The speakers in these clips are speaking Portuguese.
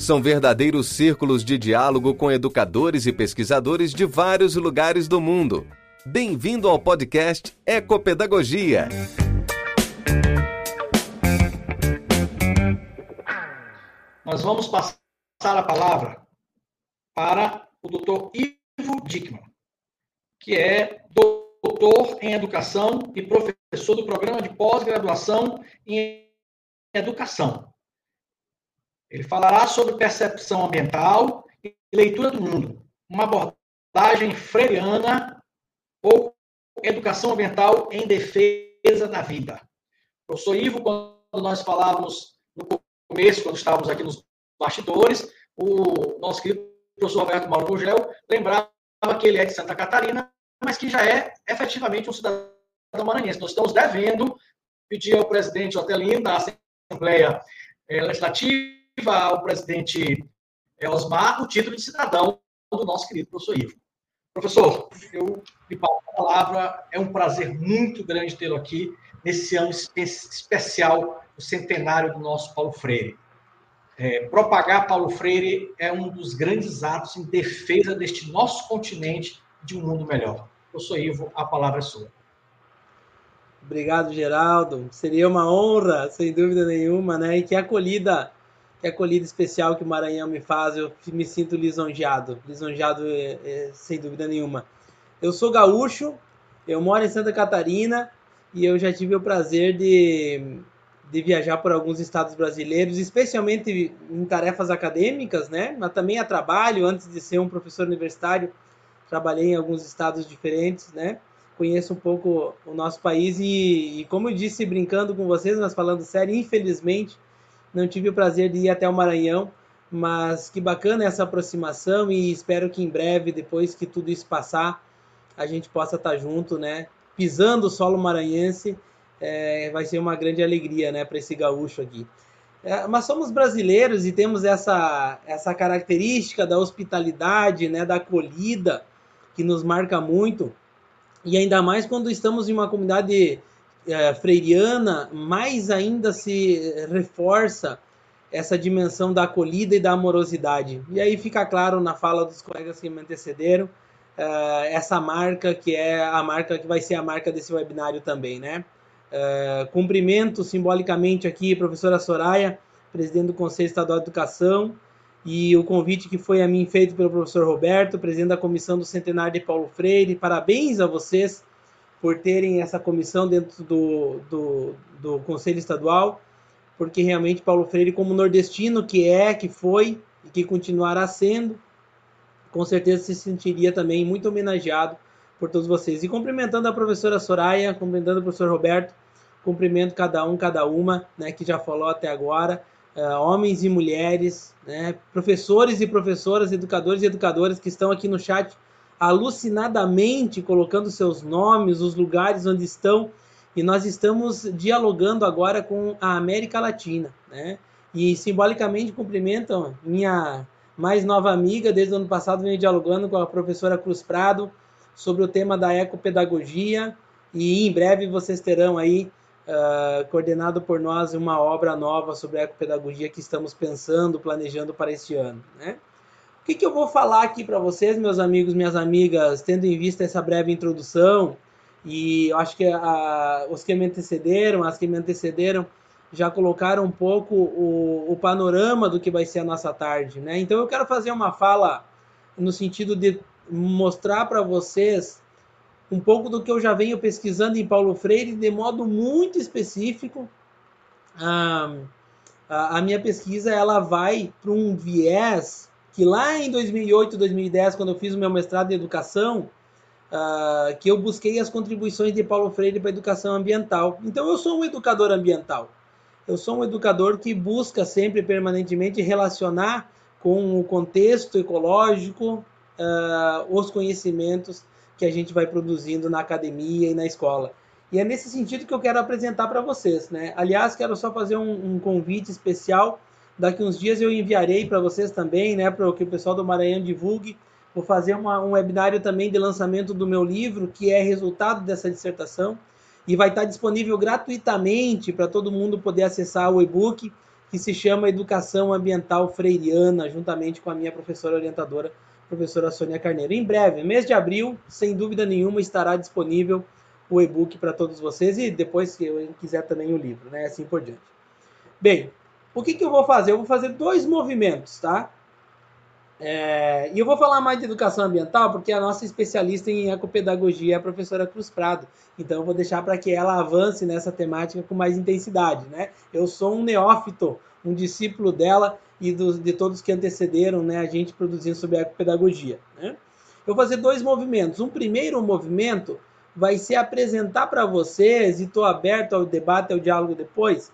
São verdadeiros círculos de diálogo com educadores e pesquisadores de vários lugares do mundo. Bem-vindo ao podcast Ecopedagogia. Nós vamos passar a palavra para o Dr. Ivo Dickman, que é doutor em educação e professor do programa de pós-graduação em educação. Ele falará sobre percepção ambiental e leitura do mundo, uma abordagem freiriana ou educação ambiental em defesa da vida. Professor Ivo, quando nós falávamos no começo, quando estávamos aqui nos bastidores, o nosso querido professor Roberto Mauro Gugel lembrava que ele é de Santa Catarina, mas que já é efetivamente um cidadão maranhense. Nós estamos devendo pedir ao presidente Otelino da Assembleia eh, Legislativa, ao presidente eh, Osmar, o título de cidadão do nosso querido professor Ivo. Professor, eu lhe passo a palavra, é um prazer muito grande tê-lo aqui nesse ano especial o centenário do nosso Paulo Freire. É, propagar Paulo Freire é um dos grandes atos em defesa deste nosso continente de um mundo melhor. Sou Ivo, a palavra é sua. Obrigado, Geraldo. Seria uma honra, sem dúvida nenhuma, né? E que acolhida, que acolhida especial que o Maranhão me faz. Eu me sinto lisonjeado, lisonjeado é, é, sem dúvida nenhuma. Eu sou gaúcho, eu moro em Santa Catarina e eu já tive o prazer de de viajar por alguns estados brasileiros, especialmente em tarefas acadêmicas, né? Mas também a trabalho, antes de ser um professor universitário, trabalhei em alguns estados diferentes, né? Conheço um pouco o nosso país e, e como eu disse brincando com vocês, mas falando sério, infelizmente não tive o prazer de ir até o Maranhão, mas que bacana essa aproximação e espero que em breve, depois que tudo isso passar, a gente possa estar junto, né? Pisando o solo maranhense é, vai ser uma grande alegria né, para esse gaúcho aqui. É, mas somos brasileiros e temos essa, essa característica da hospitalidade, né, da acolhida, que nos marca muito. E ainda mais quando estamos em uma comunidade é, freiriana, mais ainda se reforça essa dimensão da acolhida e da amorosidade. E aí fica claro na fala dos colegas que me antecederam, é, essa marca que é a marca que vai ser a marca desse webinário também, né? Uh, cumprimento simbolicamente aqui a professora Soraya, presidente do Conselho Estadual de Educação, e o convite que foi a mim feito pelo professor Roberto, presidente da Comissão do Centenário de Paulo Freire. Parabéns a vocês por terem essa comissão dentro do, do, do Conselho Estadual, porque realmente Paulo Freire, como nordestino que é, que foi e que continuará sendo, com certeza se sentiria também muito homenageado por todos vocês. E cumprimentando a professora Soraya, cumprimentando o professor Roberto, cumprimento cada um, cada uma, né, que já falou até agora, uh, homens e mulheres, né, professores e professoras, educadores e educadoras que estão aqui no chat alucinadamente colocando seus nomes, os lugares onde estão, e nós estamos dialogando agora com a América Latina, né? E simbolicamente cumprimentam minha mais nova amiga, desde o ano passado venho dialogando com a professora Cruz Prado, sobre o tema da ecopedagogia e em breve vocês terão aí uh, coordenado por nós uma obra nova sobre ecopedagogia que estamos pensando, planejando para este ano, né? O que, que eu vou falar aqui para vocês, meus amigos, minhas amigas, tendo em vista essa breve introdução e eu acho que a, os que me antecederam, as que me antecederam, já colocaram um pouco o, o panorama do que vai ser a nossa tarde, né? Então eu quero fazer uma fala no sentido de mostrar para vocês um pouco do que eu já venho pesquisando em Paulo Freire de modo muito específico. a, a minha pesquisa ela vai para um viés que lá em 2008, 2010, quando eu fiz o meu mestrado em educação, uh, que eu busquei as contribuições de Paulo Freire para a educação ambiental. Então eu sou um educador ambiental. eu sou um educador que busca sempre, permanentemente, relacionar com o contexto ecológico uh, os conhecimentos que a gente vai produzindo na academia e na escola. E é nesse sentido que eu quero apresentar para vocês. Né? Aliás, quero só fazer um, um convite especial. Daqui uns dias eu enviarei para vocês também, né, para que o pessoal do Maranhão divulgue. Vou fazer uma, um webinário também de lançamento do meu livro, que é resultado dessa dissertação. E vai estar disponível gratuitamente para todo mundo poder acessar o e-book, que se chama Educação Ambiental Freiriana, juntamente com a minha professora orientadora, professora Sônia Carneiro. Em breve, mês de abril, sem dúvida nenhuma, estará disponível o e-book para todos vocês e depois, se eu quiser, também o livro, né? Assim por diante. Bem, o que, que eu vou fazer? Eu vou fazer dois movimentos, tá? É, e eu vou falar mais de educação ambiental porque a nossa especialista em ecopedagogia é a professora Cruz Prado. Então eu vou deixar para que ela avance nessa temática com mais intensidade, né? Eu sou um neófito, um discípulo dela e de todos que antecederam, né, a gente produzindo sobre ecopedagogia, né? Eu vou fazer dois movimentos. Um primeiro movimento vai ser apresentar para vocês, e estou aberto ao debate, ao diálogo depois,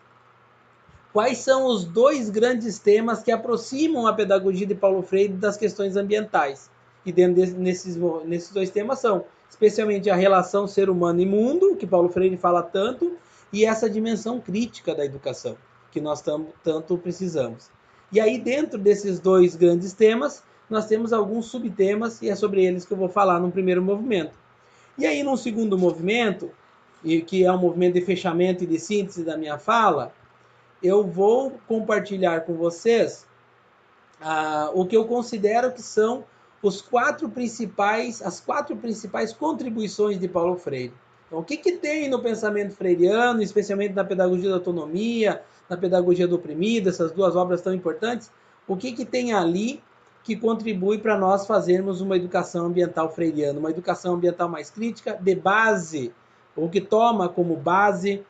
quais são os dois grandes temas que aproximam a pedagogia de Paulo Freire das questões ambientais. E dentro desses, nesses dois temas são, especialmente, a relação ser humano e mundo, que Paulo Freire fala tanto, e essa dimensão crítica da educação, que nós tam, tanto precisamos. E aí, dentro desses dois grandes temas, nós temos alguns subtemas, e é sobre eles que eu vou falar no primeiro movimento. E aí, num segundo movimento, que é um movimento de fechamento e de síntese da minha fala, eu vou compartilhar com vocês ah, o que eu considero que são os quatro principais, as quatro principais contribuições de Paulo Freire. Então, o que, que tem no pensamento freiriano, especialmente na pedagogia da autonomia, na pedagogia do oprimido, essas duas obras tão importantes, o que, que tem ali que contribui para nós fazermos uma educação ambiental freiriana, uma educação ambiental mais crítica, de base, ou que toma como base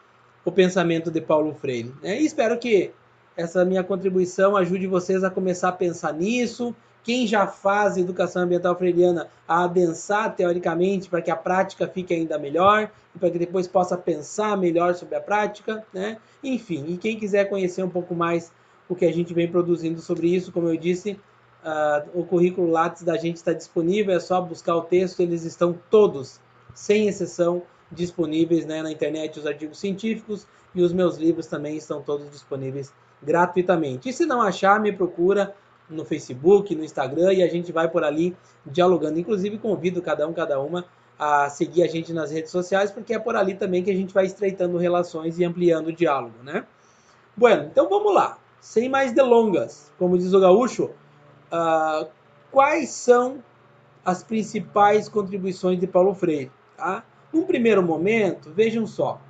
o pensamento de Paulo Freire. Né? E espero que essa minha contribuição ajude vocês a começar a pensar nisso. Quem já faz educação ambiental freiriana a adensar teoricamente para que a prática fique ainda melhor, para que depois possa pensar melhor sobre a prática, né? Enfim, e quem quiser conhecer um pouco mais o que a gente vem produzindo sobre isso, como eu disse, Uh, o currículo Lattes da gente está disponível, é só buscar o texto, eles estão todos, sem exceção, disponíveis né, na internet, os artigos científicos e os meus livros também estão todos disponíveis gratuitamente. E se não achar, me procura no Facebook, no Instagram e a gente vai por ali dialogando. Inclusive, convido cada um, cada uma a seguir a gente nas redes sociais, porque é por ali também que a gente vai estreitando relações e ampliando o diálogo, né? Bueno, então vamos lá. Sem mais delongas, como diz o gaúcho, uh, quais são as principais contribuições de Paulo Freire. Tá? Num primeiro momento, vejam só,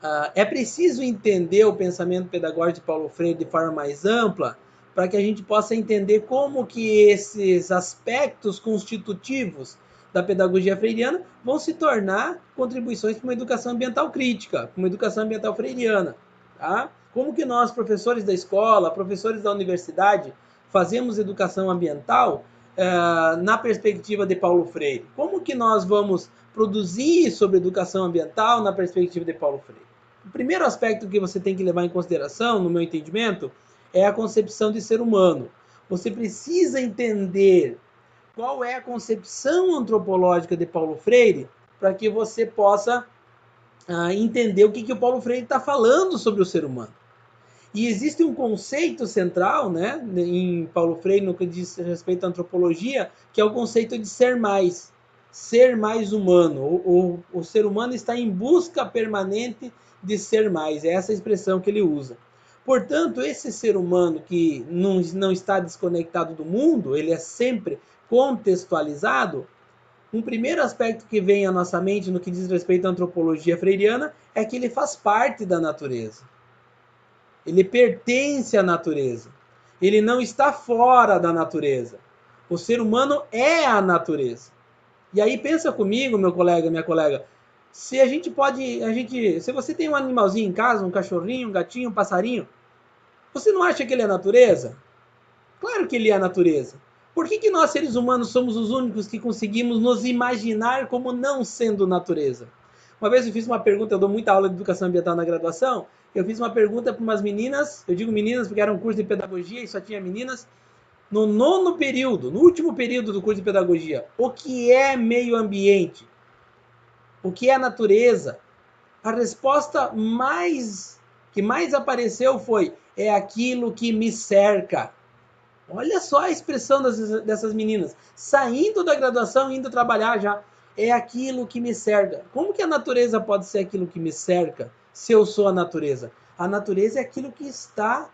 uh, é preciso entender o pensamento pedagógico de Paulo Freire de forma mais ampla para que a gente possa entender como que esses aspectos constitutivos da pedagogia freiriana vão se tornar contribuições para uma educação ambiental crítica, para uma educação ambiental freiriana. Tá? Como que nós, professores da escola, professores da universidade, fazemos educação ambiental uh, na perspectiva de Paulo Freire? Como que nós vamos produzir sobre educação ambiental na perspectiva de Paulo Freire? O primeiro aspecto que você tem que levar em consideração, no meu entendimento, é a concepção de ser humano. Você precisa entender qual é a concepção antropológica de Paulo Freire para que você possa uh, entender o que, que o Paulo Freire está falando sobre o ser humano. E existe um conceito central, né, em Paulo Freire, no que diz respeito à antropologia, que é o conceito de ser mais, ser mais humano. O, o, o ser humano está em busca permanente de ser mais. É essa expressão que ele usa. Portanto, esse ser humano que não, não está desconectado do mundo, ele é sempre contextualizado. Um primeiro aspecto que vem à nossa mente no que diz respeito à antropologia freiriana é que ele faz parte da natureza. Ele pertence à natureza. Ele não está fora da natureza. O ser humano é a natureza. E aí pensa comigo, meu colega, minha colega, se a gente pode, a gente, se você tem um animalzinho em casa, um cachorrinho, um gatinho, um passarinho, você não acha que ele é natureza? Claro que ele é a natureza. Por que, que nós, seres humanos, somos os únicos que conseguimos nos imaginar como não sendo natureza? Uma vez eu fiz uma pergunta, eu dou muita aula de educação ambiental na graduação, eu fiz uma pergunta para umas meninas, eu digo meninas porque era um curso de pedagogia e só tinha meninas. No nono período, no último período do curso de pedagogia, o que é meio ambiente? O que é natureza? A resposta mais que mais apareceu foi: é aquilo que me cerca. Olha só a expressão das, dessas meninas, saindo da graduação, indo trabalhar já. É aquilo que me cerca. Como que a natureza pode ser aquilo que me cerca se eu sou a natureza? A natureza é aquilo que está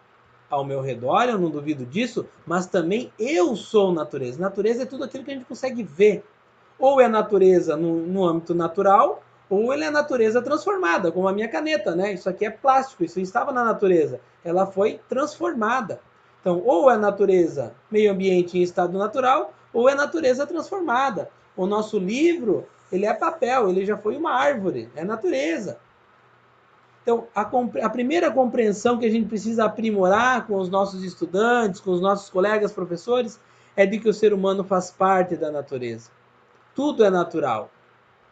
ao meu redor, eu não duvido disso, mas também eu sou natureza. Natureza é tudo aquilo que a gente consegue ver. Ou é natureza no, no âmbito natural, ou ele é natureza transformada, como a minha caneta, né? Isso aqui é plástico, isso estava na natureza. Ela foi transformada. Então, ou é natureza, meio ambiente em estado natural, ou é natureza transformada. O nosso livro, ele é papel, ele já foi uma árvore, é natureza. Então, a, a, primeira compreensão que a gente precisa aprimorar com os nossos estudantes, com os nossos colegas professores, é de que o ser humano faz parte da natureza. Tudo é natural.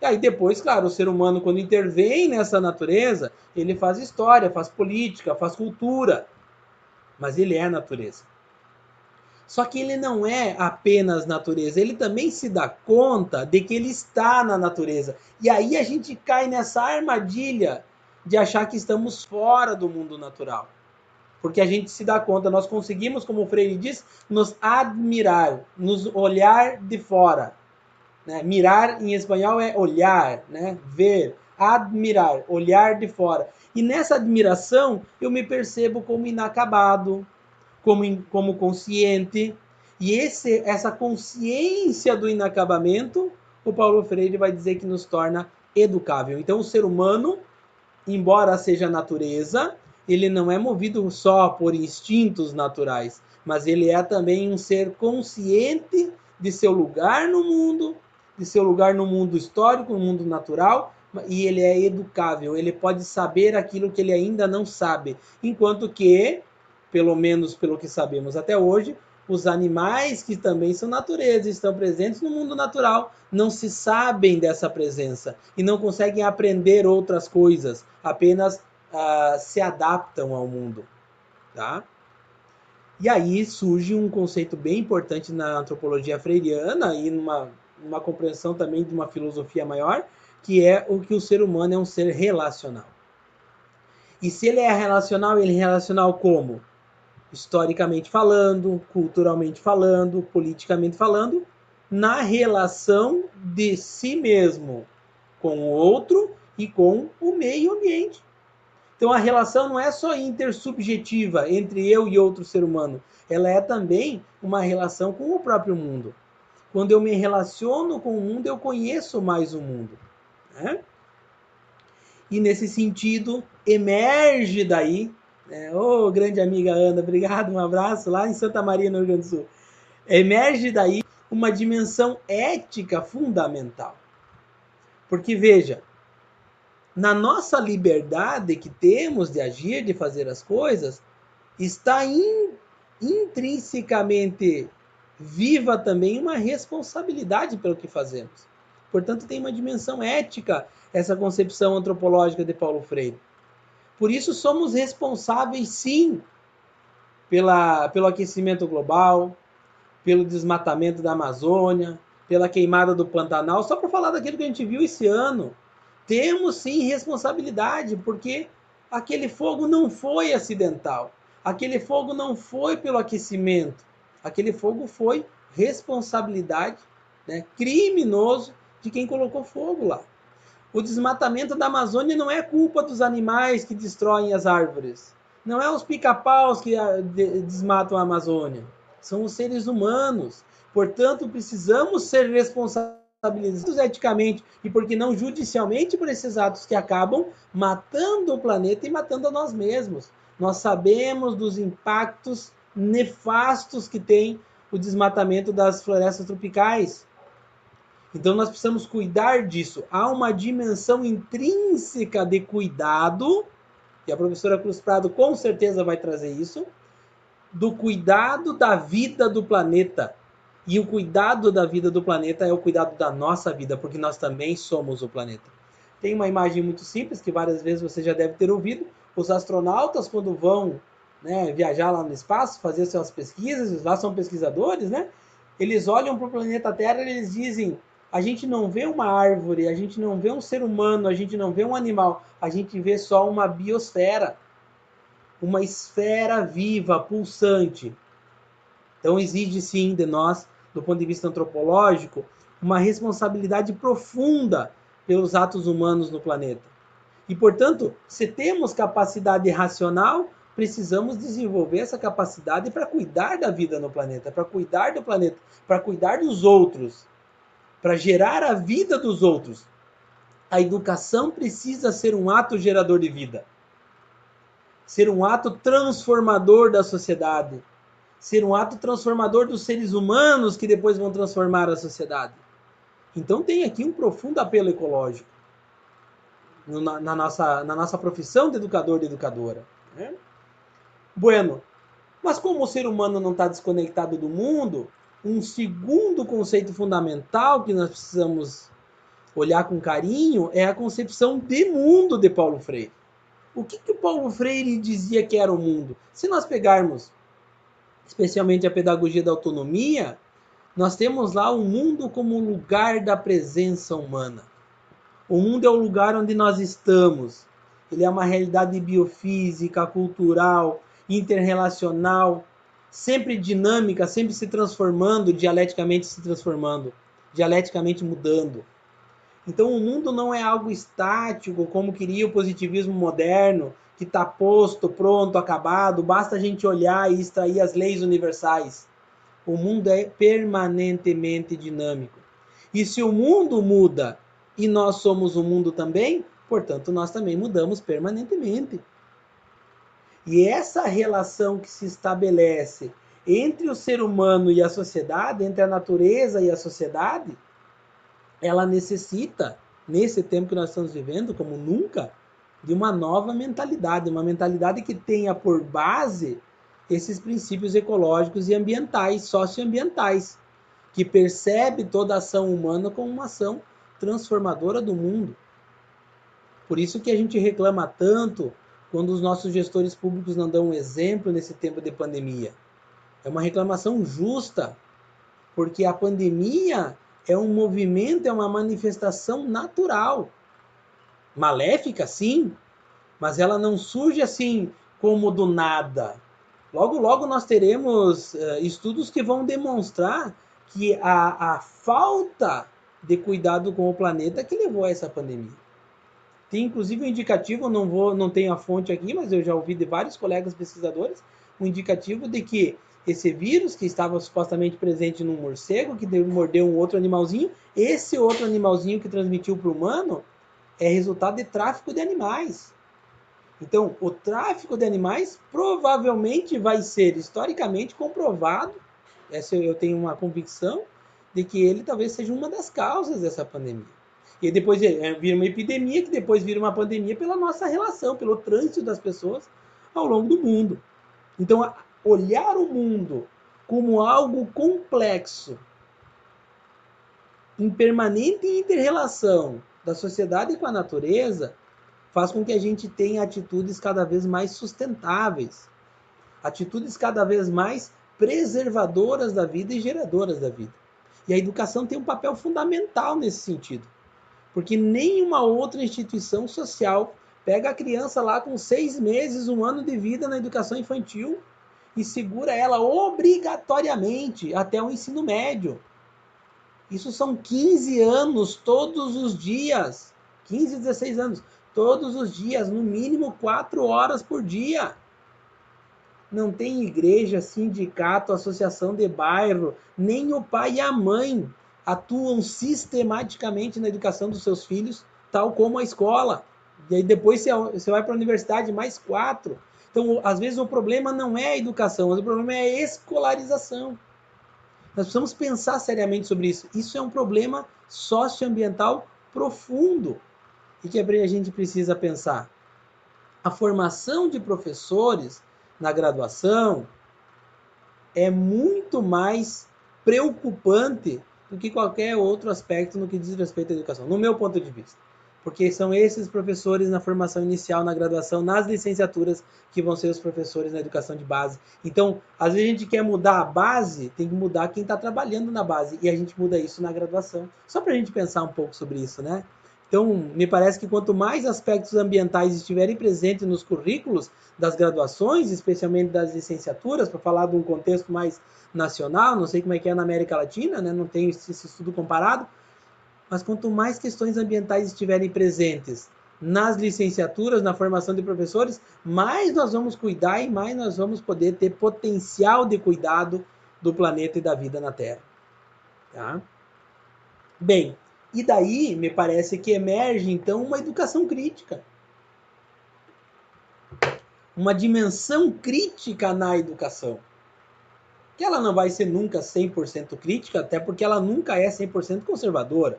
E aí depois, claro, o ser humano, quando intervém nessa natureza, ele faz história, faz política, faz cultura mas ele é natureza. Só que ele não é apenas natureza, ele também se dá conta de que ele está na natureza. E aí a gente cai nessa armadilha de achar que estamos fora do mundo natural. Porque a gente se dá conta, nós conseguimos, como o Freire diz, nos admirar, nos olhar de fora. Né? Mirar em espanhol é olhar, né? ver, admirar, olhar de fora. E nessa admiração eu me percebo como inacabado, como, como consciente. E esse, essa consciência do inacabamento, o Paulo Freire vai dizer que nos torna educável. Então o ser humano, embora seja natureza, ele não é movido só por instintos naturais, mas ele é também um ser consciente de seu lugar no mundo, de seu lugar no mundo histórico, no mundo natural, e ele é educável, ele pode saber aquilo que ele ainda não sabe. Enquanto que, pelo menos pelo que sabemos até hoje, os animais que também são natureza, estão presentes no mundo natural, não se sabem dessa presença e não conseguem aprender outras coisas, apenas uh, se adaptam ao mundo. Tá? E aí surge um conceito bem importante na antropologia freiriana e numa, numa compreensão também de uma filosofia maior, que é o que o ser humano é um ser relacional. E se ele é relacional, ele é relacional como? Historicamente falando, culturalmente falando, politicamente falando, na relação de si mesmo com o outro e com o meio ambiente. Então a relação não é só intersubjetiva entre eu e outro ser humano, ela é também uma relação com o próprio mundo. Quando eu me relaciono com o mundo, eu conheço mais o mundo. Né? E nesse sentido, emerge daí, né? ô oh, grande amiga Ana, obrigado, um abraço lá em Santa Maria, no Rio Grande do Sul. Emerge daí uma dimensão ética fundamental. Porque veja, na nossa liberdade que temos de agir, de fazer as coisas, está in, intrinsecamente viva também uma responsabilidade pelo que fazemos. Portanto, tem uma dimensão ética essa concepção antropológica de Paulo Freire. Por isso, somos responsáveis, sim, pela, pelo aquecimento global, pelo desmatamento da Amazônia, pela queimada do Pantanal, só para falar daquilo que a gente viu esse ano. Temos sim responsabilidade, porque aquele fogo não foi acidental. Aquele fogo não foi pelo aquecimento. Aquele fogo foi responsabilidade, né, criminoso de quem colocou fogo lá. O desmatamento da Amazônia não é culpa dos animais que destroem as árvores. Não é os pica-paus que ah, desmatam a Amazônia. São os seres humanos. Portanto, precisamos ser responsabilizados eticamente e, por que não judicialmente, por esses atos que acabam matando o planeta e matando a nós mesmos. Nós sabemos dos impactos nefastos que tem o desmatamento das florestas tropicais. Então nós precisamos cuidar disso. Há uma dimensão intrínseca de cuidado, e a professora Cruz Prado com certeza vai trazer isso, do cuidado da vida do planeta. E o cuidado da vida do planeta é o cuidado da nossa vida, porque nós também somos o planeta. Tem uma imagem muito simples que várias vezes você já deve ter ouvido: Os astronautas, quando vão né, viajar lá no espaço, fazer suas pesquisas, lá são pesquisadores, né? Eles olham para o planeta Terra e eles dizem: a gente não vê uma árvore, a gente não vê um ser humano, a gente não vê um animal, a gente vê só uma biosfera, uma esfera viva, pulsante. Então exige sim de nós, do ponto de vista antropológico, uma responsabilidade profunda pelos atos humanos no planeta. E, portanto, se temos capacidade racional, precisamos desenvolver essa capacidade para cuidar da vida no planeta, para cuidar do planeta, para cuidar dos outros, para gerar a vida dos outros. A educação precisa ser um ato gerador de vida, ser um ato transformador da sociedade, ser um ato transformador dos seres humanos que depois vão transformar a sociedade. Então tem aqui um profundo apelo ecológico na, na nossa, na nossa profissão de educador e educadora. Né? Bueno, mas como o ser humano não está desconectado do mundo, um segundo conceito fundamental que nós precisamos olhar com carinho é a concepção de mundo de Paulo Freire. O que, que o Paulo Freire dizia que era o mundo? Se nós pegarmos especialmente a pedagogia da autonomia, nós temos lá o mundo como lugar da presença humana. O mundo é o lugar onde nós estamos. Ele é uma realidade biofísica, cultural, interrelacional, sempre dinâmica, sempre se transformando, dialeticamente se transformando, dialeticamente mudando. Então o mundo não é algo estático, como queria o positivismo moderno, que está posto, pronto, acabado, basta a gente olhar e extrair as leis universais. O mundo é permanentemente dinâmico. E se o mundo muda e nós somos o mundo também, portanto, nós também mudamos permanentemente. E essa relação que se estabelece entre o ser humano e a sociedade, entre a natureza e a sociedade, ela necessita, nesse tempo que nós estamos vivendo, como nunca, de uma nova mentalidade, uma mentalidade que tenha por base esses princípios ecológicos e ambientais, socioambientais, que percebe toda ação humana como uma ação transformadora do mundo. Por isso que a gente reclama tanto quando os nossos gestores públicos não dão um exemplo nesse tempo de pandemia. É uma reclamação justa, porque a pandemia é um movimento, é uma manifestação natural maléfica, sim, mas ela não surge assim como do nada. Logo, logo nós teremos uh, estudos que vão demonstrar que a, a falta de cuidado com o planeta que levou a essa pandemia. Tem inclusive um indicativo, não vou, não tenho a fonte aqui, mas eu já ouvi de vários colegas pesquisadores, um indicativo de que esse vírus que estava supostamente presente num morcego que mordeu um outro animalzinho, esse outro animalzinho que transmitiu para o humano é resultado de tráfico de animais. Então, o tráfico de animais provavelmente vai ser historicamente comprovado, essa eu tenho uma convicção, de que ele talvez seja uma das causas dessa pandemia. E depois é, vira uma epidemia, que depois vira uma pandemia pela nossa relação, pelo trânsito das pessoas ao longo do mundo. Então, olhar o mundo como algo complexo, em permanente interrelação, da sociedade com a natureza faz com que a gente tenha atitudes cada vez mais sustentáveis, atitudes cada vez mais preservadoras da vida e geradoras da vida. E a educação tem um papel fundamental nesse sentido, porque nenhuma outra instituição social pega a criança lá com seis meses, um ano de vida na educação infantil e segura ela obrigatoriamente até o ensino médio. Isso são 15 anos todos os dias. 15, 16 anos. Todos os dias, no mínimo 4 horas por dia. Não tem igreja, sindicato, associação de bairro, nem o pai e a mãe atuam sistematicamente na educação dos seus filhos, tal como a escola. E aí depois você vai para a universidade, mais quatro. Então, às vezes, o problema não é a educação, o problema é a escolarização. Nós precisamos pensar seriamente sobre isso. Isso é um problema socioambiental profundo e que a gente precisa pensar. A formação de professores na graduação é muito mais preocupante do que qualquer outro aspecto no que diz respeito à educação, no meu ponto de vista. porque são esses professores na formação inicial, na graduação, nas licenciaturas, que vão ser os professores na educação de base. Então, às vezes a gente quer mudar a base, tem que mudar quem está trabalhando na base, e a gente muda isso na graduação. Só para a gente pensar um pouco sobre isso, né? Então, me parece que quanto mais aspectos ambientais estiverem presentes nos currículos das graduações, especialmente das licenciaturas, para falar de um contexto mais nacional, não sei como é que é na América Latina, né? não tenho esse estudo comparado, mas quanto mais questões ambientais estiverem presentes nas licenciaturas, na formação de professores, mais nós vamos cuidar e mais nós vamos poder ter potencial de cuidado do planeta e da vida na Terra. Tá? Bem, e daí, me parece que emerge, então, uma educação crítica. Uma dimensão crítica na educação. Que ela não vai ser nunca 100% crítica, até porque ela nunca é 100% conservadora.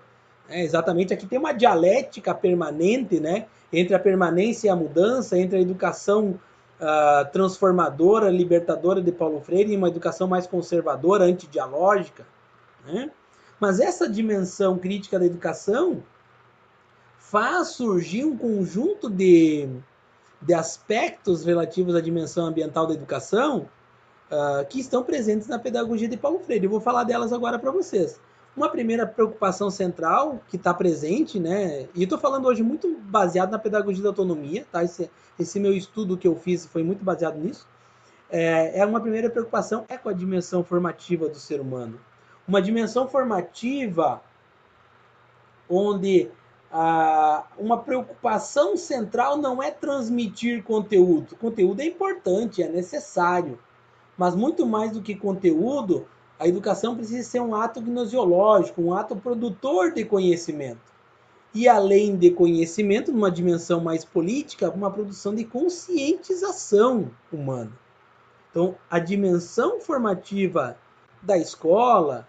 É, exatamente, aqui tem uma dialética permanente, né? Entre a permanência e a mudança, entre a educação uh, transformadora, libertadora de Paulo Freire e uma educação mais conservadora, antidialógica, né? Mas essa dimensão crítica da educação faz surgir um conjunto de, de aspectos relativos à dimensão ambiental da educação uh, que estão presentes na pedagogia de Paulo Freire. Eu vou falar delas agora para vocês. Uma primeira preocupação central que está presente, né? E estou falando hoje muito baseado na pedagogia da autonomia, tá? Esse, esse meu estudo que eu fiz foi muito baseado nisso. É, é uma primeira preocupação é com a dimensão formativa do ser humano uma dimensão formativa onde ah, uma preocupação central não é transmitir conteúdo. Conteúdo é importante, é necessário, mas muito mais do que conteúdo, a educação precisa ser um ato gnosiológico, um ato produtor de conhecimento. E além de conhecimento, numa dimensão mais política, uma produção de conscientização humana. Então, a dimensão formativa da escola,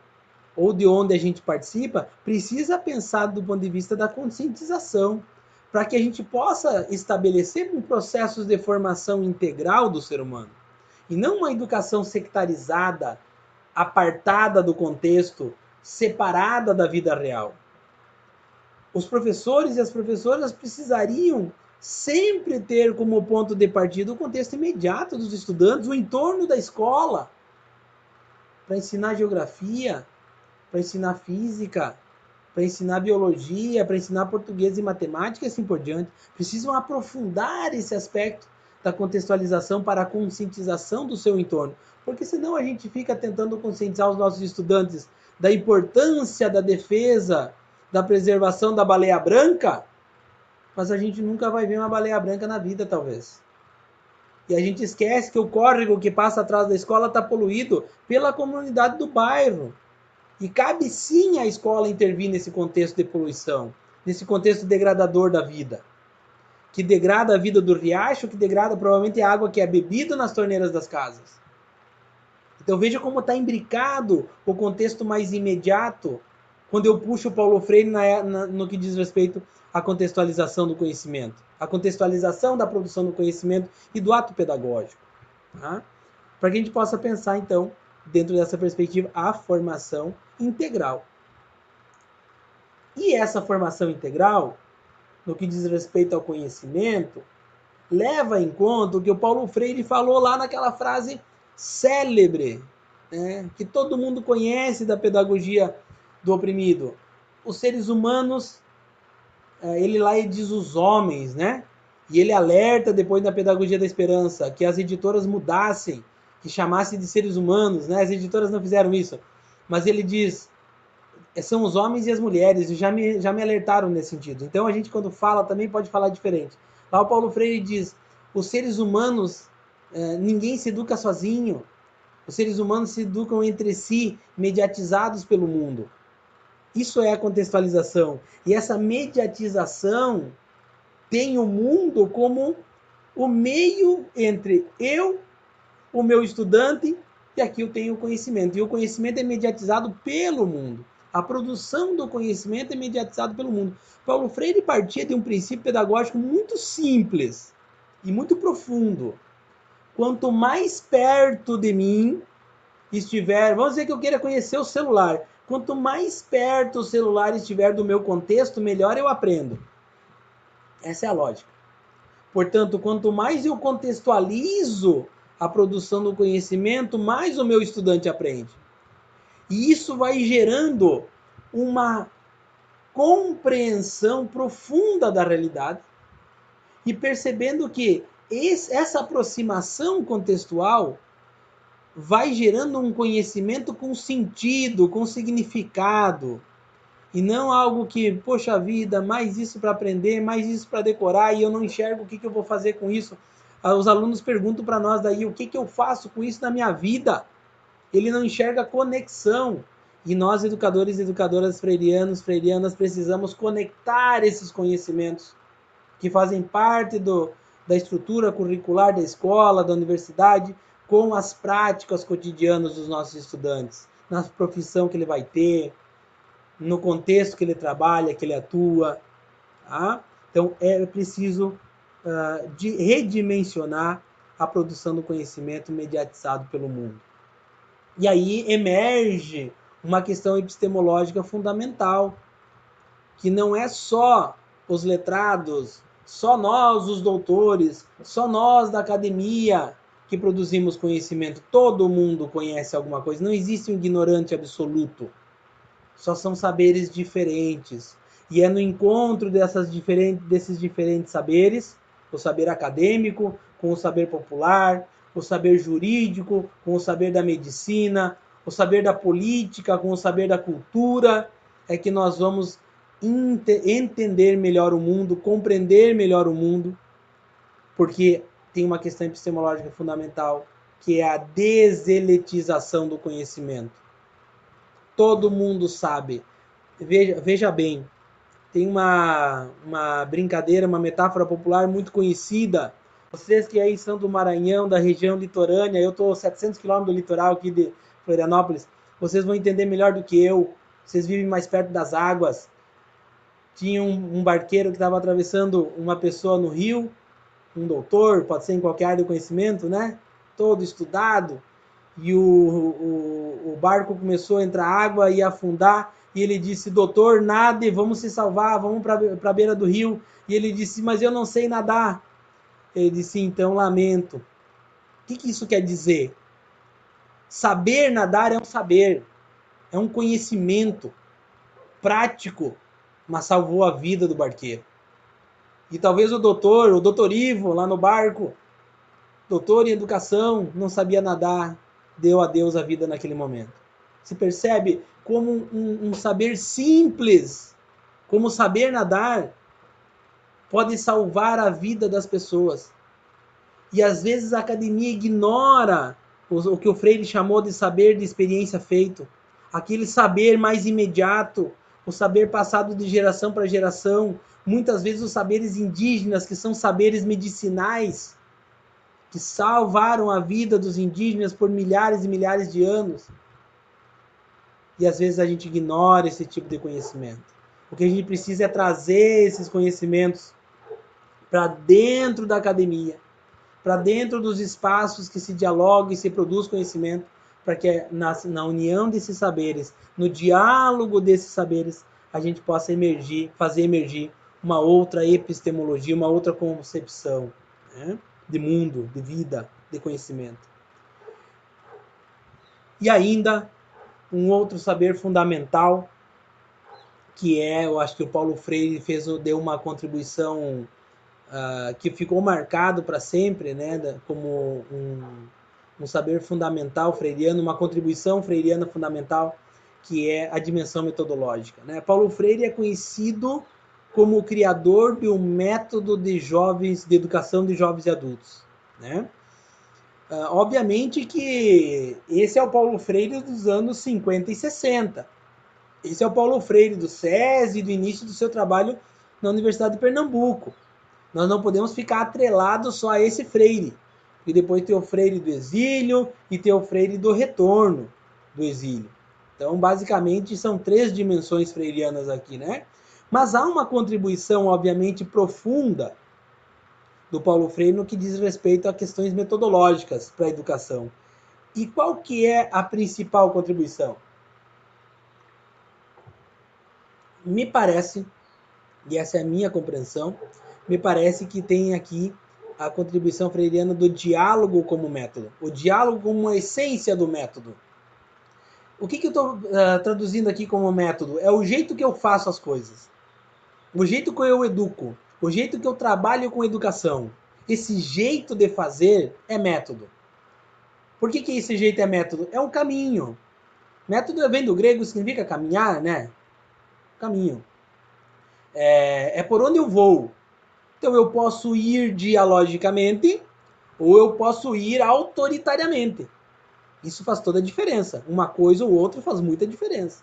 ou de onde a gente participa, precisa pensar do ponto de vista da conscientização, para que a gente possa estabelecer um processo de formação integral do ser humano. E não uma educação sectarizada, apartada do contexto, separada da vida real. Os professores e as professoras precisariam sempre ter como ponto de partida o contexto imediato dos estudantes, o entorno da escola, para ensinar geografia, para ensinar física, para ensinar biologia, para ensinar português e matemática e assim por diante. Precisam aprofundar esse aspecto da contextualização para a conscientização do seu entorno. Porque senão a gente fica tentando conscientizar os nossos estudantes da importância da defesa, da preservação da baleia branca, mas a gente nunca vai ver uma baleia branca na vida, talvez. E a gente esquece que o córrego que passa atrás da escola está poluído pela comunidade do bairro. E cabe sim à escola intervir nesse contexto de poluição, nesse contexto degradador da vida. Que degrada a vida do riacho, que degrada provavelmente a água que é bebida nas torneiras das casas. Então veja como está imbricado o contexto mais imediato quando eu puxo o Paulo Freire na, na, no que diz respeito à contextualização do conhecimento, a contextualização da produção do conhecimento e do ato pedagógico. Tá? Para que a gente possa pensar, então, dentro dessa perspectiva, a formação integral. E essa formação integral, no que diz respeito ao conhecimento, leva em conta o que o Paulo Freire falou lá naquela frase célebre, né, que todo mundo conhece da pedagogia do oprimido. Os seres humanos, é, ele lá diz os homens, né? E ele alerta depois na pedagogia da esperança que as editoras mudassem que chamasse de seres humanos, né? As editoras não fizeram isso. Mas ele diz, é, são os homens e as mulheres, e já me, já me alertaram nesse sentido. Então a gente, quando fala, também pode falar diferente. Lá o Paulo Freire diz, os seres humanos, é, ninguém se educa sozinho. Os seres humanos se educam entre si, mediatizados pelo mundo. Isso é a contextualização. E essa mediatização tem o mundo como o meio entre eu o meu estudante e aqui eu tenho o conhecimento. E o conhecimento é mediatizado pelo mundo. A produção do conhecimento é mediatizada pelo mundo. Paulo Freire partia de um princípio pedagógico muito simples e muito profundo. Quanto mais perto de mim estiver, vamos dizer que eu queira conhecer o celular. Quanto mais perto o celular estiver do meu contexto, melhor eu aprendo. Essa é a lógica. Portanto, quanto mais eu contextualizo a produção do conhecimento, mais o meu estudante aprende. E isso vai gerando uma compreensão profunda da realidade e percebendo que esse, essa aproximação contextual vai gerando um conhecimento com sentido, com significado, e não algo que, poxa vida, mais isso para aprender, mais isso para decorar, e eu não enxergo o que, que eu vou fazer com isso. Ah, os alunos perguntam para nós daí o que, que eu faço com isso na minha vida. Ele não enxerga conexão. E nós, educadores e educadoras freirianos, freirianas, precisamos conectar esses conhecimentos que fazem parte do, da estrutura curricular da escola, da universidade, com as práticas cotidianas dos nossos estudantes, na profissão que ele vai ter, no contexto que ele trabalha, que ele atua. Tá? Então é preciso uh, de redimensionar a produção do conhecimento mediatizado pelo mundo. E aí emerge uma questão epistemológica fundamental, que não é só os letrados, só nós, os doutores, só nós da academia, que produzimos conhecimento. Todo mundo conhece alguma coisa. Não existe um ignorante absoluto. Só são saberes diferentes. E é no encontro dessas diferentes, desses diferentes saberes, o saber acadêmico com o saber popular, o saber jurídico com o saber da medicina, o saber da política com o saber da cultura, é que nós vamos entender melhor o mundo, compreender melhor o mundo, porque tem uma questão epistemológica fundamental, que é a deseletização do conhecimento. Todo mundo sabe. Veja, veja bem, tem uma, uma brincadeira, uma metáfora popular muito conhecida. Vocês que aí são do Maranhão, da região litorânea, eu estou 700 quilômetros do litoral aqui de Florianópolis, vocês vão entender melhor do que eu. Vocês vivem mais perto das águas. Tinha um, um barqueiro que estava atravessando uma pessoa no rio, um doutor, pode ser em qualquer área do conhecimento, né? Todo estudado. E o, o, o barco começou a entrar água e afundar. E ele disse: Doutor, nade, vamos se salvar, vamos para a beira do rio. E ele disse: Mas eu não sei nadar. Ele disse: Então lamento. O que, que isso quer dizer? Saber nadar é um saber, é um conhecimento prático, mas salvou a vida do barqueiro. E talvez o doutor, o doutor Ivo, lá no barco, doutor em educação, não sabia nadar, deu a Deus a vida naquele momento. Se percebe como um, um saber simples, como saber nadar, pode salvar a vida das pessoas. E às vezes a academia ignora o que o Freire chamou de saber de experiência feito, aquele saber mais imediato, o saber passado de geração para geração, muitas vezes os saberes indígenas, que são saberes medicinais, que salvaram a vida dos indígenas por milhares e milhares de anos. E às vezes a gente ignora esse tipo de conhecimento. O que a gente precisa é trazer esses conhecimentos para dentro da academia, para dentro dos espaços que se dialoga e se produz conhecimento, para que na, na união desses saberes, no diálogo desses saberes, a gente possa emergir, fazer emergir uma outra epistemologia, uma outra concepção né? de mundo, de vida, de conhecimento. E ainda um outro saber fundamental que é, eu acho que o Paulo Freire fez deu uma contribuição uh, que ficou marcado para sempre, né, como um, um saber fundamental freiriano, uma contribuição freiriana fundamental, que é a dimensão metodológica. Né? Paulo Freire é conhecido como o criador de um método de jovens, de educação de jovens e adultos, né? Uh, obviamente que esse é o Paulo Freire dos anos 50 e 60. Esse é o Paulo Freire do SESI, do início do seu trabalho na Universidade de Pernambuco. Nós não podemos ficar atrelados só a esse Freire. E depois tem o Freire do exílio e tem o Freire do retorno do exílio. Então, basicamente, são três dimensões freirianas aqui, né? Mas há uma contribuição, obviamente, profunda do Paulo Freire no que diz respeito a questões metodológicas para a educação. E qual que é a principal contribuição? Me parece, e essa é a minha compreensão, me parece que tem aqui a contribuição freiriana do diálogo como método, o diálogo como uma essência do método. O que, que eu estou uh, ah, traduzindo aqui como método? É o jeito que eu faço as coisas, o jeito que eu educo, o jeito que eu trabalho com educação. Esse jeito de fazer é método. Por que, que esse jeito é método? É um caminho. Método vem do grego, significa caminhar, né? Caminho. É, é por onde eu vou. Então eu posso ir dialogicamente ou eu posso ir autoritariamente. Isso faz toda a diferença. Uma coisa ou outra faz muita diferença.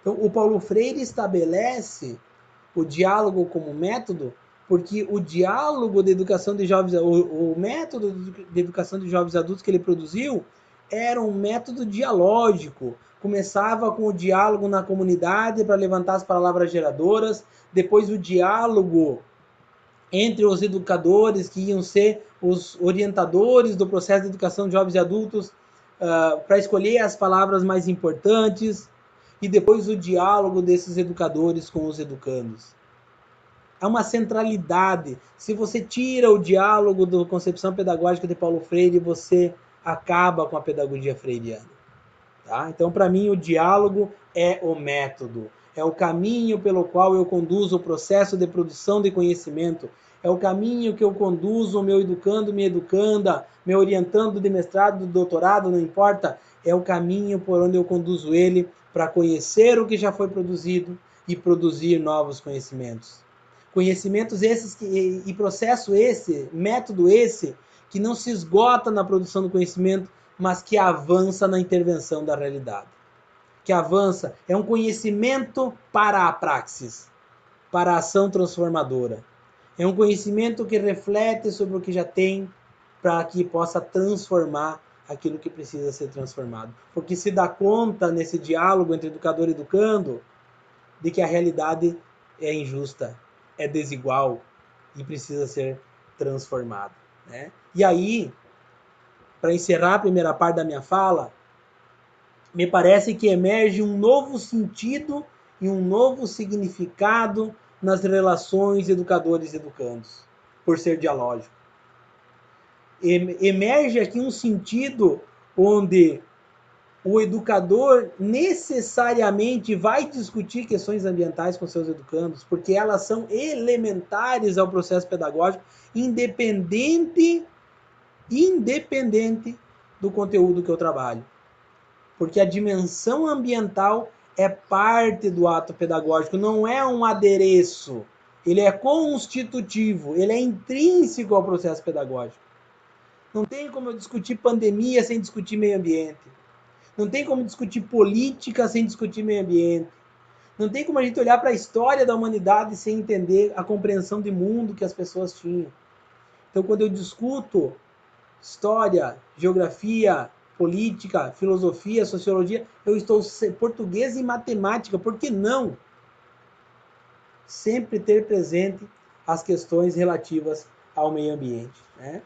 Então o Paulo Freire estabelece o diálogo como método porque o diálogo de educação de jovens, o, o método de educação de jovens adultos que ele produziu era um método dialógico. Começava com o diálogo na comunidade para levantar as palavras geradoras, depois o diálogo entre os educadores que iam ser os orientadores do processo de educação de jovens e adultos uh, para escolher as palavras mais importantes e depois o diálogo desses educadores com os educandos. É uma centralidade. Se você tira o diálogo da concepção pedagógica de Paulo Freire, você acaba com a pedagogia freiriana. Tá? Então, para mim, o diálogo é o método é o caminho pelo qual eu conduzo o processo de produção de conhecimento, é o caminho que eu conduzo meu educando, minha educanda, meu orientando de mestrado, de doutorado, não importa, é o caminho por onde eu conduzo ele para conhecer o que já foi produzido e produzir novos conhecimentos. Conhecimentos esses que, e processo esse, método esse, que não se esgota na produção do conhecimento, mas que avança na intervenção da realidade que avança, é um conhecimento para a praxis, para a ação transformadora. É um conhecimento que reflete sobre o que já tem para que possa transformar aquilo que precisa ser transformado. Porque se dá conta nesse diálogo entre educador e educando de que a realidade é injusta, é desigual e precisa ser transformada. Né? E aí, para encerrar a primeira parte da minha fala, me parece que emerge um novo sentido e um novo significado nas relações educadores-educandos, por ser dialógico. Emerge aqui um sentido onde o educador necessariamente vai discutir questões ambientais com seus educandos, porque elas são elementares ao processo pedagógico, independente independente do conteúdo que eu trabalho porque a dimensão ambiental é parte do ato pedagógico, não é um adereço. Ele é constitutivo, ele é intrínseco ao processo pedagógico. Não tem como eu discutir pandemia sem discutir meio ambiente. Não tem como discutir política sem discutir meio ambiente. Não tem como a gente olhar para a história da humanidade sem entender a compreensão de mundo que as pessoas tinham. Então, quando eu discuto história, geografia, política, filosofia, sociologia, eu estou português e matemática, por que não? Sempre ter presente as questões relativas ao meio ambiente. Né?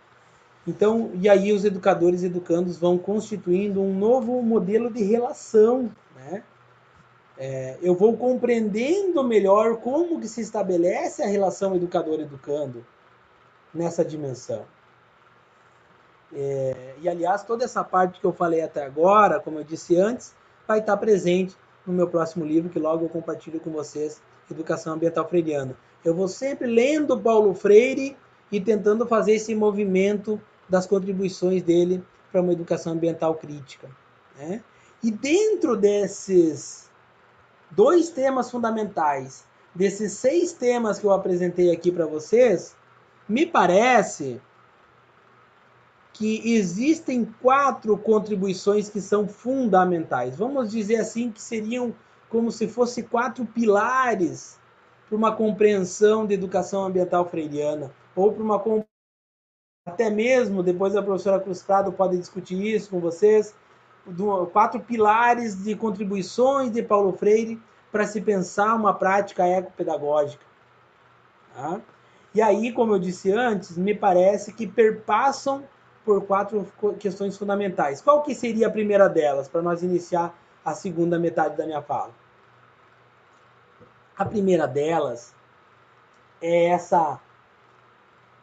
Então, e aí os educadores e educandos vão constituindo um novo modelo de relação. Né? É, eu vou compreendendo melhor como que se estabelece a relação educador-educando nessa dimensão. É, e aliás, toda essa parte que eu falei até agora, como eu disse antes, vai estar presente no meu próximo livro, que logo eu compartilho com vocês, Educação Ambiental Freiriana. Eu vou sempre lendo Paulo Freire e tentando fazer esse movimento das contribuições dele para uma educação ambiental crítica. Né? E dentro desses dois temas fundamentais, desses seis temas que eu apresentei aqui para vocês, me parece que existem quatro contribuições que são fundamentais. Vamos dizer assim que seriam como se fossem quatro pilares para uma compreensão de educação ambiental freiriana ou para uma até mesmo depois a professora Cruz Prado pode discutir isso com vocês, do, quatro pilares de contribuições de Paulo Freire para se pensar uma prática ecopedagógica. Tá? E aí, como eu disse antes, me parece que perpassam por quatro questões fundamentais. Qual que seria a primeira delas, para nós iniciar a segunda metade da minha fala? A primeira delas é essa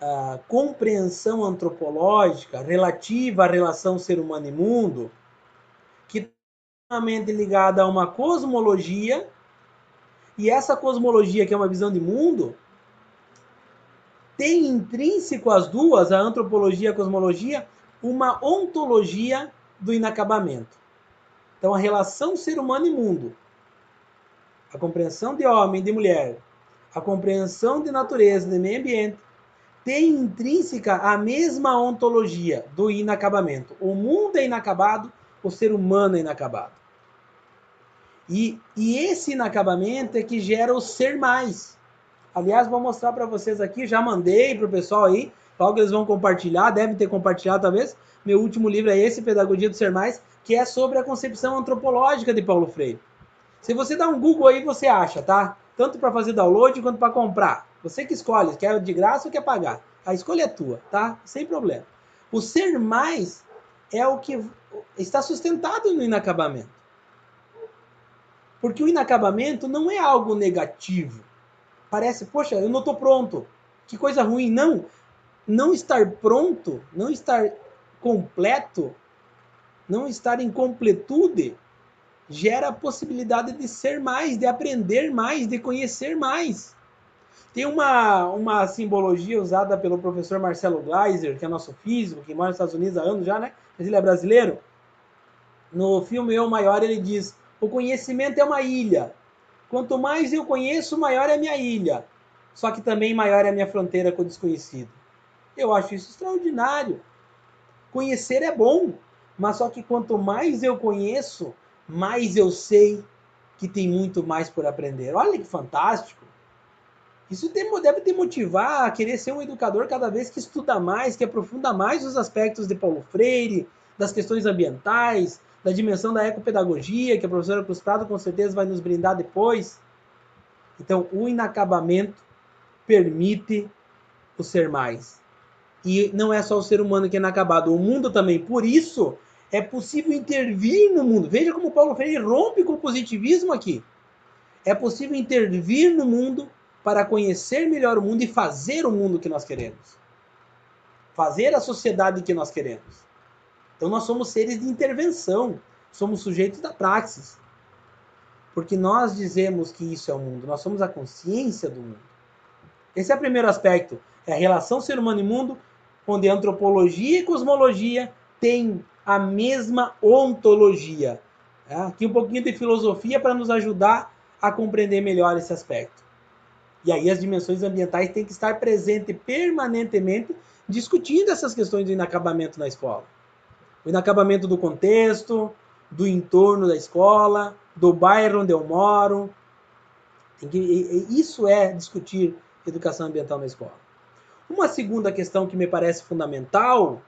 uh, compreensão antropológica relativa à relação ser humano e mundo, que está ligada a uma cosmologia, e essa cosmologia, que é uma visão de mundo, tem intrínseco as duas, a antropologia e a cosmologia, uma ontologia do inacabamento. Então, a relação ser humano e mundo, a compreensão de homem e de mulher, a compreensão de natureza, de meio ambiente, tem intrínseca a mesma ontologia do inacabamento. O mundo é inacabado, o ser humano é inacabado. E, e esse inacabamento é que gera o ser mais. Aliás, vou mostrar para vocês aqui, já mandei para o pessoal aí, logo eles vão compartilhar, devem ter compartilhado talvez. Meu último livro é esse, Pedagogia do Ser Mais, que é sobre a concepção antropológica de Paulo Freire. Se você dá um Google aí, você acha, tá? Tanto para fazer download quanto para comprar. Você que escolhe, quer de graça ou quer pagar. A escolha é tua, tá? Sem problema. O ser mais é o que está sustentado no inacabamento. Porque o inacabamento não é algo negativo. Parece, poxa, eu não estou pronto. Que coisa ruim. Não. Não estar pronto, não estar completo, não estar em completude, gera a possibilidade de ser mais, de aprender mais, de conhecer mais. Tem uma, uma simbologia usada pelo professor Marcelo Gleiser, que é nosso físico, que mora nos Estados Unidos há anos já, né? Mas ele é brasileiro. No filme Eu Maior, ele diz: O conhecimento é uma ilha. Quanto mais eu conheço, maior é a minha ilha. Só que também maior é a minha fronteira com o desconhecido. Eu acho isso extraordinário. Conhecer é bom, mas só que quanto mais eu conheço, mais eu sei que tem muito mais por aprender. Olha que fantástico! Isso deve te motivar a querer ser um educador cada vez que estuda mais, que aprofunda mais os aspectos de Paulo Freire, das questões ambientais, da dimensão da ecopedagogia, que a professora Cruz Prado com certeza vai nos brindar depois. Então, o inacabamento permite o ser mais. E não é só o ser humano que é inacabado, o mundo também. Por isso, é possível intervir no mundo. Veja como Paulo Freire rompe com o positivismo aqui. É possível intervir no mundo para conhecer melhor o mundo e fazer o mundo que nós queremos. Fazer a sociedade que nós queremos. Então nós somos seres de intervenção, somos sujeitos da praxis. Porque nós dizemos que isso é o mundo, nós somos a consciência do mundo. Esse é o primeiro aspecto, é a relação ser humano e mundo, onde antropologia e cosmologia têm a mesma ontologia. É, aqui um pouquinho de filosofia para nos ajudar a compreender melhor esse aspecto. E aí as dimensões ambientais têm que estar presentes permanentemente discutindo essas questões do inacabamento na escola o inacabamento do contexto, do entorno da escola, do bairro onde eu moro. Isso é discutir educação ambiental na escola. Uma segunda questão que me parece fundamental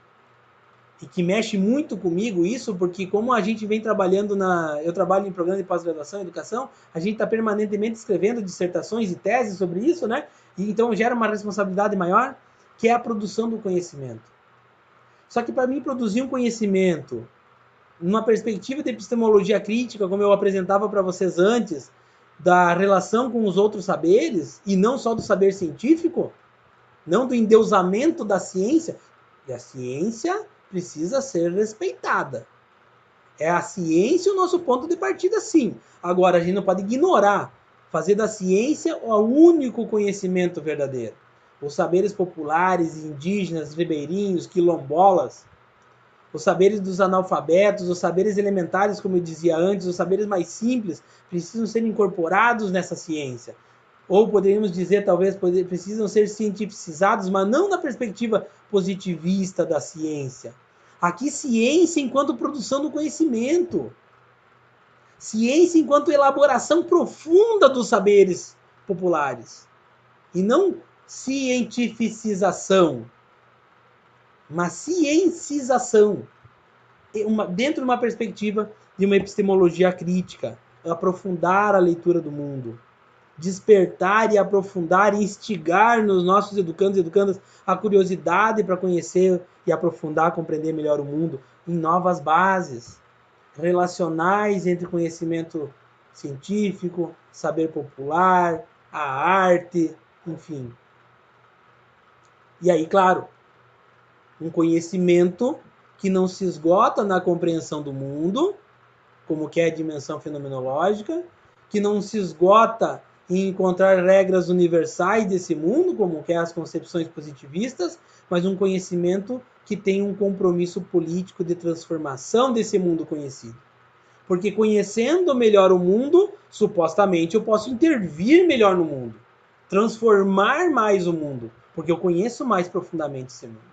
e que mexe muito comigo isso, porque como a gente vem trabalhando na, eu trabalho em programa de pós-graduação em educação, a gente está permanentemente escrevendo dissertações e teses sobre isso, né? E então gera uma responsabilidade maior, que é a produção do conhecimento. Só que para mim produzir um conhecimento numa perspectiva de epistemologia crítica, como eu apresentava para vocês antes, da relação com os outros saberes, e não só do saber científico, não do endeusamento da ciência, e a ciência precisa ser respeitada. É a ciência o nosso ponto de partida, sim. Agora, a gente não pode ignorar, fazer da ciência o único conhecimento verdadeiro os saberes populares, indígenas, ribeirinhos, quilombolas, os saberes dos analfabetos, os saberes elementares, como eu dizia antes, os saberes mais simples, precisam ser incorporados nessa ciência. Ou poderíamos dizer, talvez, precisam ser cientificizados, mas não na perspectiva positivista da ciência. Aqui, ciência enquanto produção do conhecimento. Ciência enquanto elaboração profunda dos saberes populares. E não cientificização, uma ciencização, uma, dentro de uma perspectiva de uma epistemologia crítica, aprofundar a leitura do mundo, despertar e aprofundar e instigar nos nossos educandos e educandas a curiosidade para conhecer e aprofundar, compreender melhor o mundo em novas bases. Relacionais entre conhecimento científico, saber popular, a arte, enfim. E aí, claro, um conhecimento que não se esgota na compreensão do mundo, como que é a dimensão fenomenológica, que não se esgota em encontrar regras universais desse mundo, como que é as concepções positivistas, mas um conhecimento que tem um compromisso político de transformação desse mundo conhecido. Porque conhecendo melhor o mundo, supostamente eu posso intervir melhor no mundo, transformar mais o mundo, porque eu conheço mais profundamente esse mundo.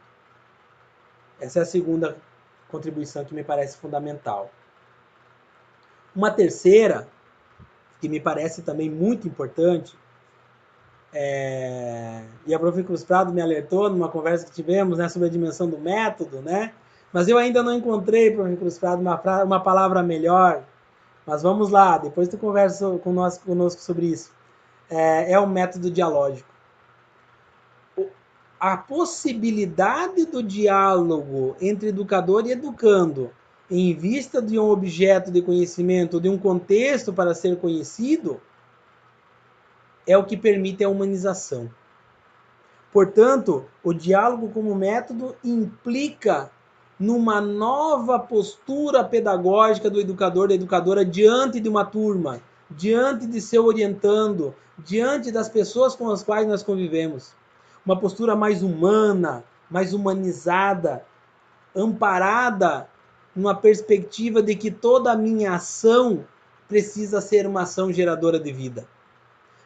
Essa é a segunda contribuição que me parece fundamental. Uma terceira que me parece também muito importante, é... e a Prof. Cruz Prado me alertou numa conversa que tivemos né, sobre a dimensão do método, né? Mas eu ainda não encontrei, Prof. Cruz Prado, uma, uma palavra melhor. Mas vamos lá, depois tu conversa conosco, conosco sobre isso. É, é o método dialógico. A possibilidade do diálogo entre educador e educando em vista de um objeto de conhecimento, de um contexto para ser conhecido, é o que permite a humanização. Portanto, o diálogo como método implica numa nova postura pedagógica do educador, da educadora diante de uma turma, diante de seu orientando, diante das pessoas com as quais nós convivemos. Uma postura mais humana, mais humanizada, amparada numa perspectiva de que toda a minha ação precisa ser uma ação geradora de vida.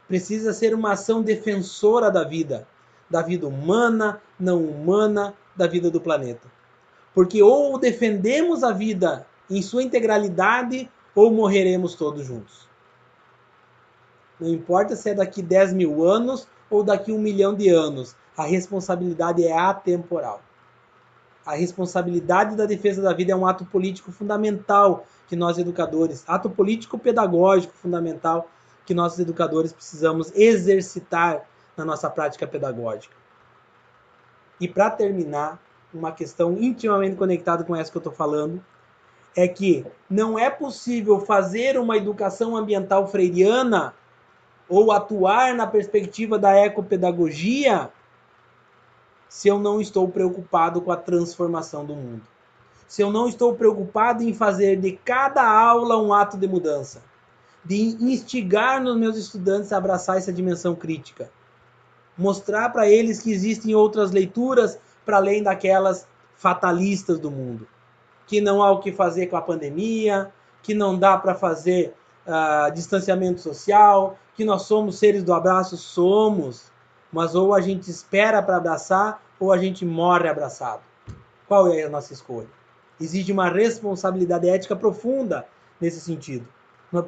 Precisa ser uma ação defensora da vida, da vida humana, não humana, da vida do planeta. Porque ou defendemos a vida em sua integralidade ou morreremos todos juntos. Não importa se é daqui 10 mil anos ou daqui um milhão de anos, a responsabilidade é atemporal a responsabilidade da defesa da vida é um ato político fundamental que nós educadores, ato político pedagógico fundamental que nós educadores precisamos exercitar na nossa prática pedagógica. E para terminar, uma questão intimamente conectada com essa que eu estou falando, é que não é possível fazer uma educação ambiental freiriana ou atuar na perspectiva da ecopedagogia se eu não estou preocupado com a transformação do mundo. Se eu não estou preocupado em fazer de cada aula um ato de mudança, de instigar nos meus estudantes a abraçar essa dimensão crítica, mostrar para eles que existem outras leituras para além daquelas fatalistas do mundo, que não há o que fazer com a pandemia, que não dá para fazer distanciamento social, que nós somos seres do abraço, somos mas ou a gente espera para abraçar ou a gente morre abraçado. Qual é a nossa escolha? Exige uma responsabilidade ética profunda nesse sentido,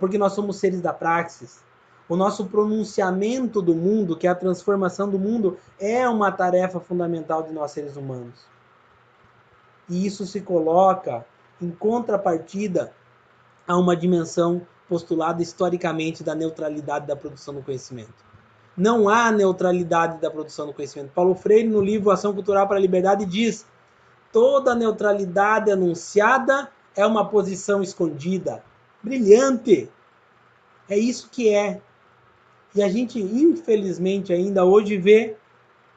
porque nós somos seres da praxis. O nosso pronunciamento do mundo, que é a transformação do mundo, é uma tarefa fundamental de nós seres humanos. E isso se coloca em contrapartida a uma dimensão postulada historicamente da neutralidade da produção do conhecimento. Não há neutralidade da produção do conhecimento. Paulo Freire, no livro Ação Cultural para a Liberdade, diz: toda neutralidade anunciada é uma posição escondida. Brilhante! É isso que é. E a gente, infelizmente, ainda hoje vê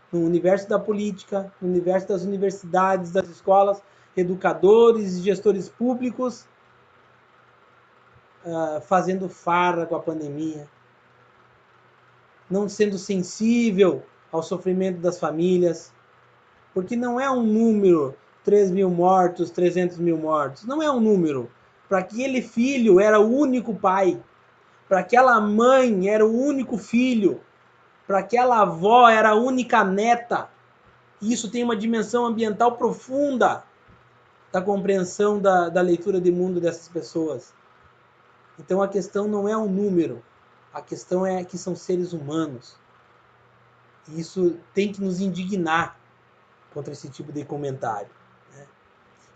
no universo da política, no universo das universidades, das escolas, educadores e gestores públicos uh, fazendo farra com a pandemia, não sendo sensível ao sofrimento das famílias, porque não é um número 3 mil mortos, 300 mil mortos, não é um número. Para aquele filho era o único pai, para aquela mãe era o único filho, para aquela avó era a única neta. Isso tem uma dimensão ambiental profunda da compreensão da, da leitura de mundo dessas pessoas. Então a questão não é o número, a questão é que são seres humanos. E isso tem que nos indignar contra esse tipo de comentário. Né?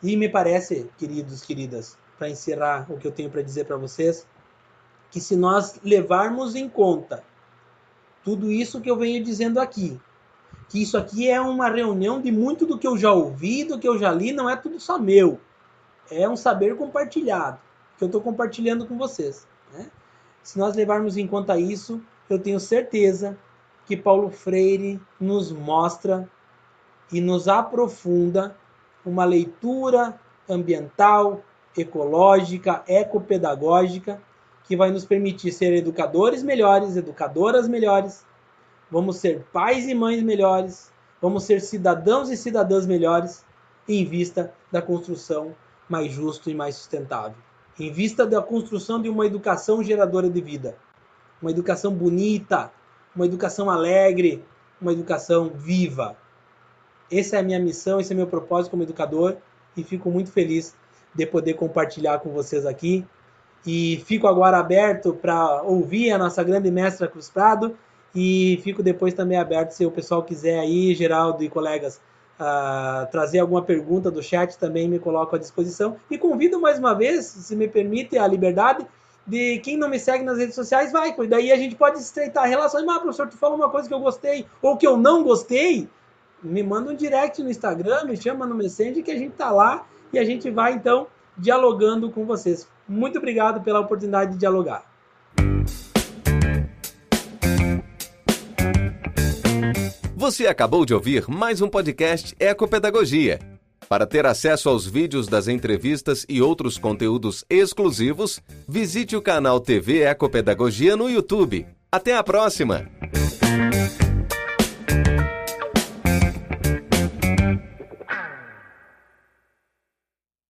E me parece, queridos, queridas, para encerrar o que eu tenho para dizer para vocês, que se nós levarmos em conta tudo isso que eu venho dizendo aqui, que isso aqui é uma reunião de muito do que eu já ouvi, do que eu já li, não é tudo só meu. É um saber compartilhado, que eu estou compartilhando com vocês. Né? Se nós levarmos em conta isso, eu tenho certeza que Paulo Freire nos mostra e nos aprofunda uma leitura ambiental, ecológica, ecopedagógica, que vai nos permitir ser educadores melhores, educadoras melhores, vamos ser pais e mães melhores, vamos ser cidadãos e cidadãs melhores em vista da construção mais justa e mais sustentável, em vista da construção de uma educação geradora de vida, uma educação bonita, uma educação alegre, uma educação viva. Essa é a minha missão, esse é meu propósito como educador e fico muito feliz de poder compartilhar com vocês aqui. E fico agora aberto para ouvir a nossa grande mestra Cruz Prado e fico depois também aberto se o pessoal quiser aí, Geraldo e colegas, uh, trazer alguma pergunta do chat também me coloco à disposição. E convido mais uma vez, se me permite a liberdade, de quem não me segue nas redes sociais, vai, daí a gente pode estreitar relações. Mas, professor, tu falou uma coisa que eu gostei ou que eu não gostei, me manda um direct no Instagram, me chama no Messenger que a gente tá lá e a gente vai então dialogando com vocês. Muito obrigado pela oportunidade de dialogar. Você acabou de ouvir mais um podcast Ecopedagogia. Para ter acesso aos vídeos das entrevistas e outros conteúdos exclusivos, visite o canal TV Ecopedagogia no YouTube. Até a próxima!